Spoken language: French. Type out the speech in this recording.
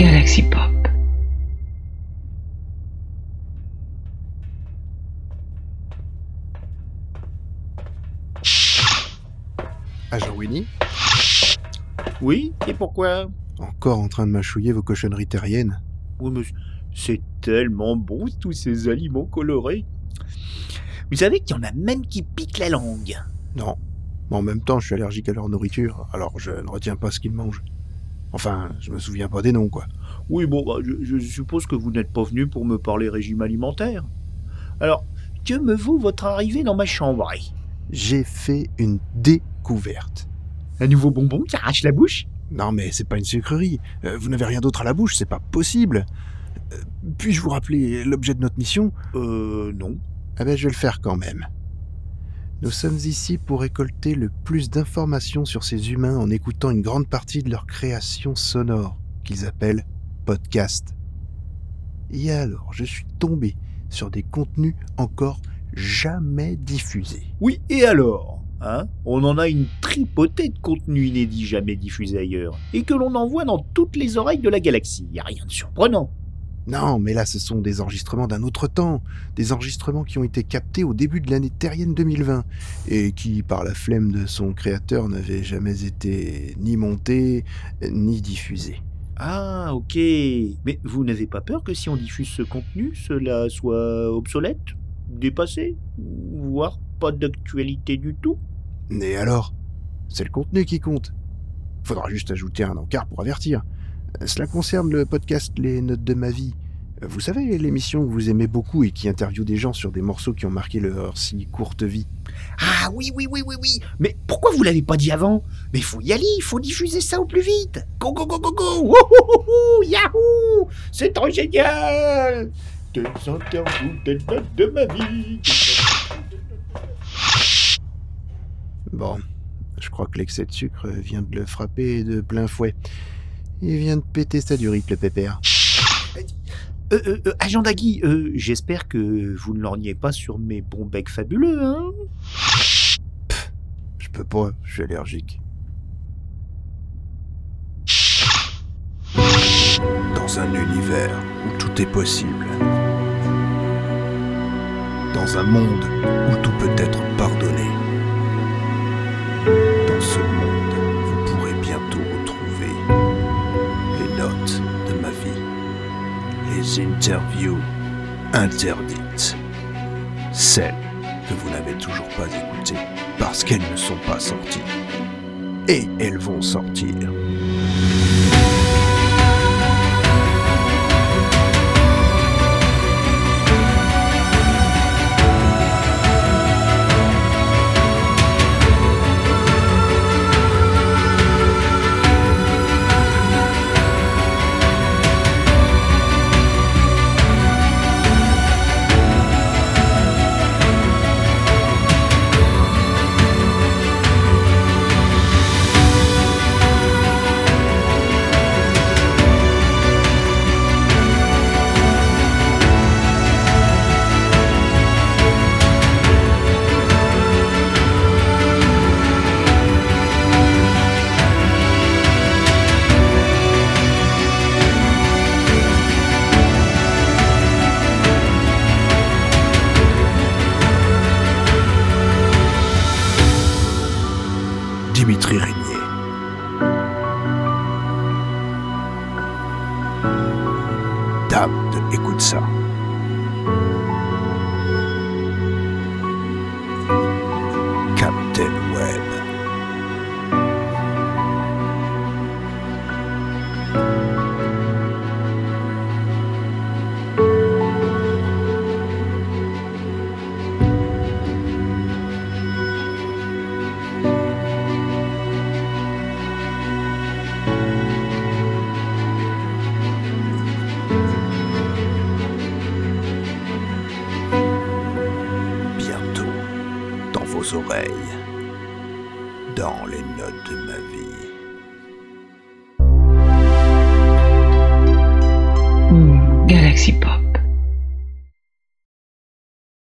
Galaxy Pop. Agent Winnie Oui, et pourquoi? Encore en train de mâchouiller vos cochonneries terriennes Oui, mais c'est tellement bon tous ces aliments colorés. Vous savez qu'il y en a même qui piquent la langue. Non. Mais en même temps, je suis allergique à leur nourriture, alors je ne retiens pas ce qu'ils mangent. Enfin, je me souviens pas des noms, quoi. Oui, bon, bah, je, je suppose que vous n'êtes pas venu pour me parler régime alimentaire. Alors, que me vaut votre arrivée dans ma chambre? J'ai fait une découverte. Un nouveau bonbon qui arrache la bouche? Non, mais c'est pas une sucrerie. Euh, vous n'avez rien d'autre à la bouche, c'est pas possible. Euh, Puis-je vous rappeler l'objet de notre mission? Euh, non. Ah ben, je vais le faire quand même. Nous sommes ici pour récolter le plus d'informations sur ces humains en écoutant une grande partie de leur création sonore, qu'ils appellent podcast. Et alors, je suis tombé sur des contenus encore jamais diffusés. Oui, et alors Hein On en a une tripotée de contenus inédits jamais diffusés ailleurs, et que l'on envoie dans toutes les oreilles de la galaxie. Y a rien de surprenant. Non, mais là, ce sont des enregistrements d'un autre temps, des enregistrements qui ont été captés au début de l'année terrienne 2020, et qui, par la flemme de son créateur, n'avaient jamais été ni montés, ni diffusés. Ah, ok. Mais vous n'avez pas peur que si on diffuse ce contenu, cela soit obsolète, dépassé, voire pas d'actualité du tout? Et alors C'est le contenu qui compte. Faudra juste ajouter un encart pour avertir. Cela concerne le podcast Les Notes de ma vie. Vous savez, l'émission que vous aimez beaucoup et qui interviewe des gens sur des morceaux qui ont marqué leur si courte vie. Ah oui, oui, oui, oui, oui. Mais pourquoi vous l'avez pas dit avant? Mais il faut y aller, il faut diffuser ça au plus vite. Go, go, go, go, go. Wouhouhou, Yahoo C'est trop génial Des interviews, des notes de ma vie. Bon, je crois que l'excès de sucre vient de le frapper de plein fouet. Il vient de péter sa durite, le pépère. Euh, euh, euh, agent Dagui, euh, j'espère que vous ne lorgnez pas sur mes bons becs fabuleux, hein Je peux pas, je suis allergique. Dans un univers où tout est possible. Dans un monde où tout peut être pardonné. Dans ce monde, Interviews interdites. Celles que vous n'avez toujours pas écoutées parce qu'elles ne sont pas sorties. Et elles vont sortir. Dimitri Régnier. Dame de Écoute ça. Captain Web. Dans les notes de ma vie. Hmm.